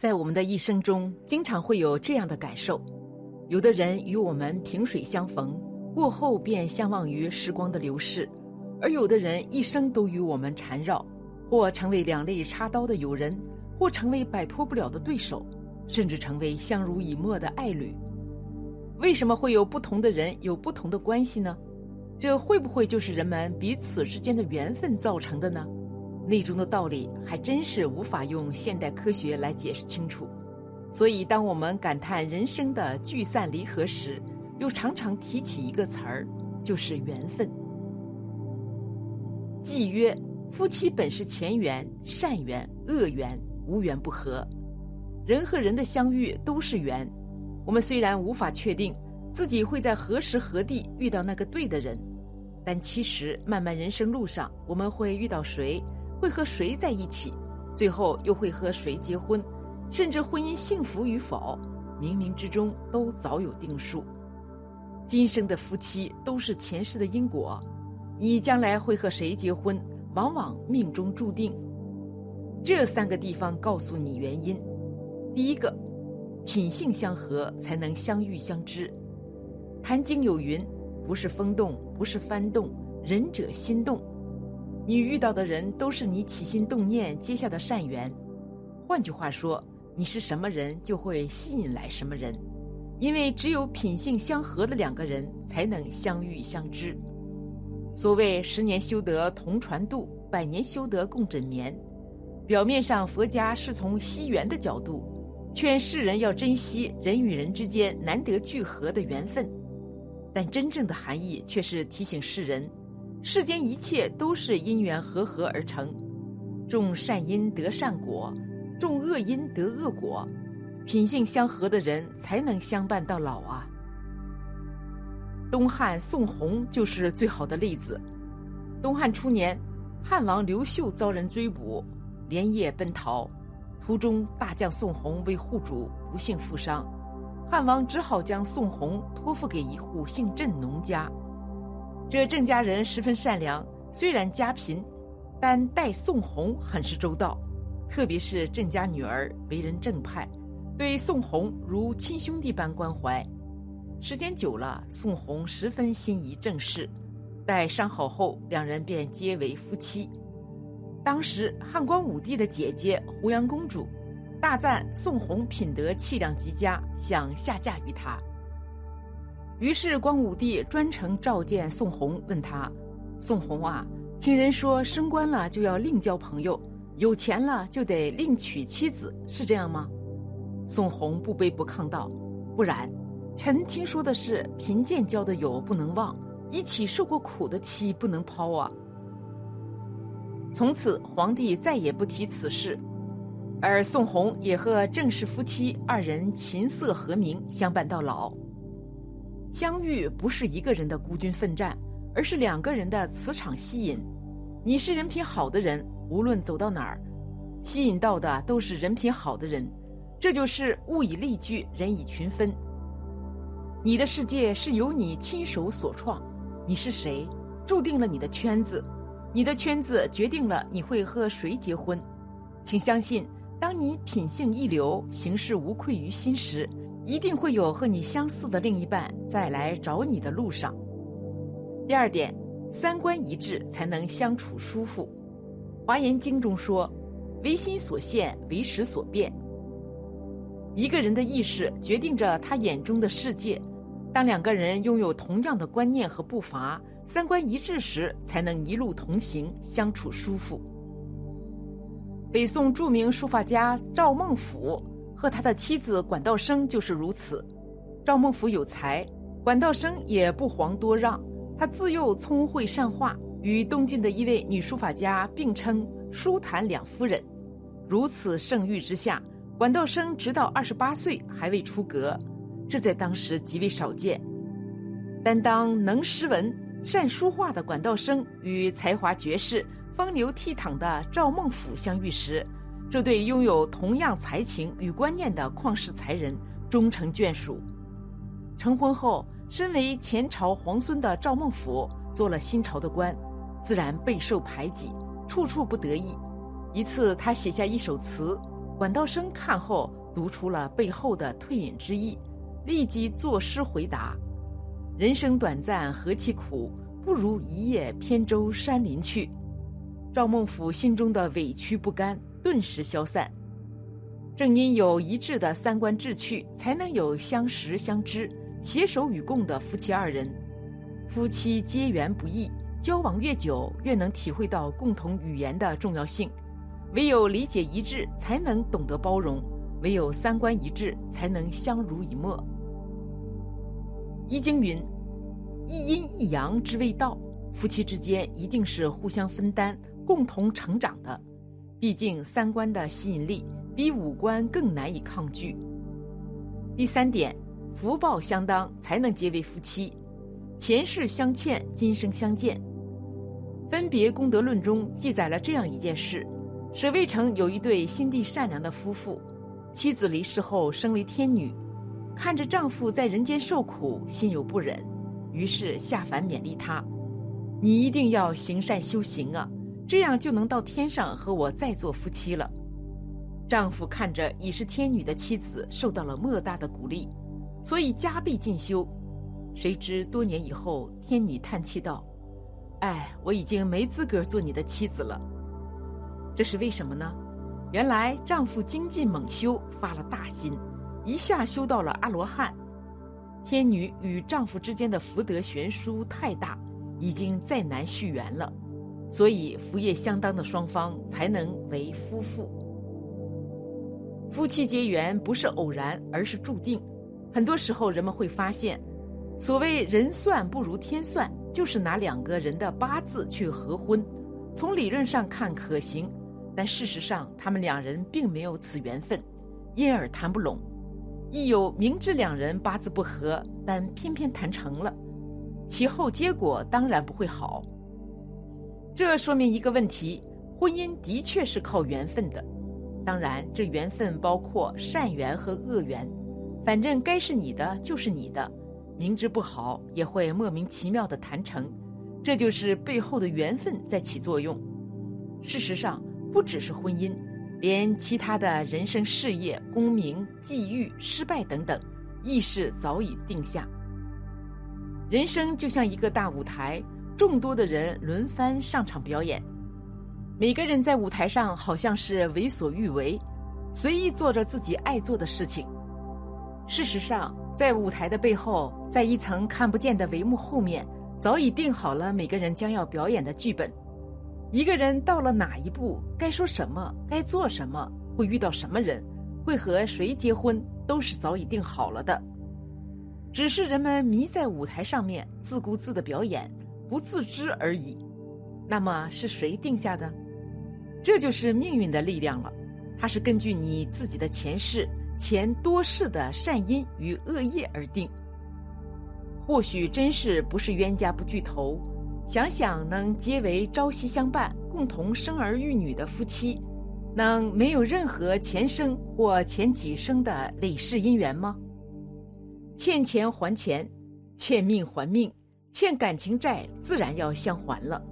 在我们的一生中，经常会有这样的感受：有的人与我们萍水相逢，过后便相忘于时光的流逝；而有的人一生都与我们缠绕，或成为两肋插刀的友人，或成为摆脱不了的对手，甚至成为相濡以沫的爱侣。为什么会有不同的人有不同的关系呢？这会不会就是人们彼此之间的缘分造成的呢？内中的道理还真是无法用现代科学来解释清楚，所以当我们感叹人生的聚散离合时，又常常提起一个词儿，就是缘分。既曰：夫妻本是前缘，善缘、恶缘，无缘不合。人和人的相遇都是缘，我们虽然无法确定自己会在何时何地遇到那个对的人，但其实漫漫人生路上，我们会遇到谁？会和谁在一起，最后又会和谁结婚，甚至婚姻幸福与否，冥冥之中都早有定数。今生的夫妻都是前世的因果，你将来会和谁结婚，往往命中注定。这三个地方告诉你原因：第一个，品性相合才能相遇相知。《坛经》有云：“不是风动，不是幡动，仁者心动。”你遇到的人都是你起心动念结下的善缘，换句话说，你是什么人就会吸引来什么人，因为只有品性相合的两个人才能相遇相知。所谓十年修得同船渡，百年修得共枕眠。表面上佛家是从惜缘的角度，劝世人要珍惜人与人之间难得聚合的缘分，但真正的含义却是提醒世人。世间一切都是因缘和合而成，种善因得善果，种恶因得恶果，品性相合的人才能相伴到老啊。东汉宋弘就是最好的例子。东汉初年，汉王刘秀遭人追捕，连夜奔逃，途中大将宋弘为护主，不幸负伤，汉王只好将宋弘托付给一户姓郑农家。这郑家人十分善良，虽然家贫，但待宋弘很是周到，特别是郑家女儿为人正派，对宋弘如亲兄弟般关怀。时间久了，宋弘十分心仪郑氏，待伤好后，两人便结为夫妻。当时汉光武帝的姐姐胡杨公主，大赞宋弘品德气量极佳，想下嫁于他。于是，光武帝专程召见宋弘，问他：“宋弘啊，听人说升官了就要另交朋友，有钱了就得另娶妻子，是这样吗？”宋弘不卑不亢道：“不然，臣听说的是贫贱交的友不能忘，一起受过苦的妻不能抛啊。”从此，皇帝再也不提此事，而宋弘也和郑氏夫妻二人琴瑟和鸣，相伴到老。相遇不是一个人的孤军奋战，而是两个人的磁场吸引。你是人品好的人，无论走到哪儿，吸引到的都是人品好的人。这就是物以类聚，人以群分。你的世界是由你亲手所创，你是谁，注定了你的圈子，你的圈子决定了你会和谁结婚。请相信，当你品性一流，行事无愧于心时。一定会有和你相似的另一半在来找你的路上。第二点，三观一致才能相处舒服。华严经中说：“唯心所现，唯识所变。”一个人的意识决定着他眼中的世界。当两个人拥有同样的观念和步伐，三观一致时，才能一路同行，相处舒服。北宋著名书法家赵孟頫。和他的妻子管道生就是如此。赵孟頫有才，管道生也不遑多让。他自幼聪慧善画，与东晋的一位女书法家并称“书坛两夫人”。如此盛誉之下，管道生直到二十八岁还未出阁，这在当时极为少见。但当能诗文、善书画的管道生与才华绝世、风流倜傥的赵孟頫相遇时，这对拥有同样才情与观念的旷世才人终成眷属。成婚后，身为前朝皇孙的赵孟頫做了新朝的官，自然备受排挤，处处不得意。一次，他写下一首词，管道生看后读出了背后的退隐之意，立即作诗回答：“人生短暂何其苦，不如一叶扁舟山林去。”赵孟俯心中的委屈不甘顿时消散。正因有一致的三观志趣，才能有相识相知、携手与共的夫妻二人。夫妻结缘不易，交往越久，越能体会到共同语言的重要性。唯有理解一致，才能懂得包容；唯有三观一致，才能相濡以沫。《易经》云：“一阴一阳之谓道。”夫妻之间一定是互相分担、共同成长的。毕竟三观的吸引力比五官更难以抗拒。第三点，福报相当才能结为夫妻，前世相欠，今生相见。分别功德论中记载了这样一件事。舍卫城有一对心地善良的夫妇，妻子离世后生为天女，看着丈夫在人间受苦，心有不忍，于是下凡勉励他：“你一定要行善修行啊，这样就能到天上和我再做夫妻了。”丈夫看着已是天女的妻子受到了莫大的鼓励，所以加倍进修。谁知多年以后，天女叹气道：“哎，我已经没资格做你的妻子了。”这是为什么呢？原来丈夫精进猛修，发了大心，一下修到了阿罗汉。天女与丈夫之间的福德悬殊太大，已经再难续缘了，所以福业相当的双方才能为夫妇。夫妻结缘不是偶然，而是注定。很多时候人们会发现，所谓人算不如天算，就是拿两个人的八字去合婚，从理论上看可行。但事实上，他们两人并没有此缘分，因而谈不拢；亦有明知两人八字不合，但偏偏谈成了，其后结果当然不会好。这说明一个问题：婚姻的确是靠缘分的。当然，这缘分包括善缘和恶缘，反正该是你的就是你的，明知不好也会莫名其妙的谈成，这就是背后的缘分在起作用。事实上。不只是婚姻，连其他的人生、事业、功名、际遇、失败等等，意识早已定下。人生就像一个大舞台，众多的人轮番上场表演，每个人在舞台上好像是为所欲为，随意做着自己爱做的事情。事实上，在舞台的背后，在一层看不见的帷幕后面，早已定好了每个人将要表演的剧本。一个人到了哪一步，该说什么，该做什么，会遇到什么人，会和谁结婚，都是早已定好了的。只是人们迷在舞台上面，自顾自的表演，不自知而已。那么是谁定下的？这就是命运的力量了。它是根据你自己的前世、前多世的善因与恶业而定。或许真是不是冤家不聚头。想想能结为朝夕相伴、共同生儿育女的夫妻，能没有任何前生或前几生的累世姻缘吗？欠钱还钱，欠命还命，欠感情债自然要相还了。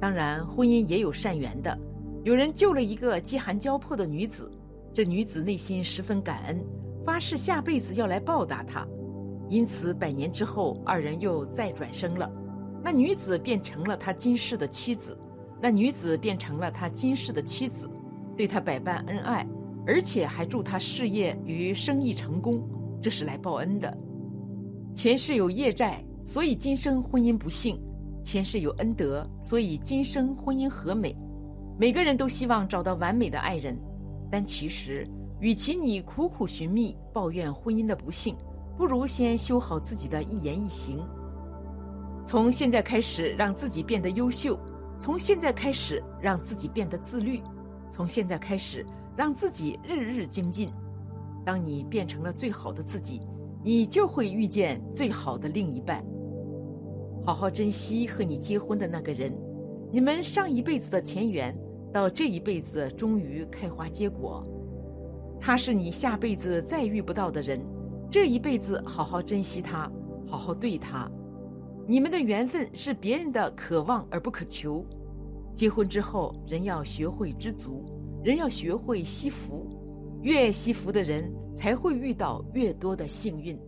当然，婚姻也有善缘的，有人救了一个饥寒交迫的女子，这女子内心十分感恩，发誓下辈子要来报答他，因此百年之后，二人又再转生了。那女子变成了他今世的妻子，那女子变成了他今世的妻子，对他百般恩爱，而且还祝他事业与生意成功，这是来报恩的。前世有业债，所以今生婚姻不幸；前世有恩德，所以今生婚姻和美。每个人都希望找到完美的爱人，但其实，与其你苦苦寻觅，抱怨婚姻的不幸，不如先修好自己的一言一行。从现在开始，让自己变得优秀；从现在开始，让自己变得自律；从现在开始，让自己日日精进。当你变成了最好的自己，你就会遇见最好的另一半。好好珍惜和你结婚的那个人，你们上一辈子的前缘，到这一辈子终于开花结果。他是你下辈子再遇不到的人，这一辈子好好珍惜他，好好对他。你们的缘分是别人的渴望而不可求。结婚之后，人要学会知足，人要学会惜福。越惜福的人才会遇到越多的幸运。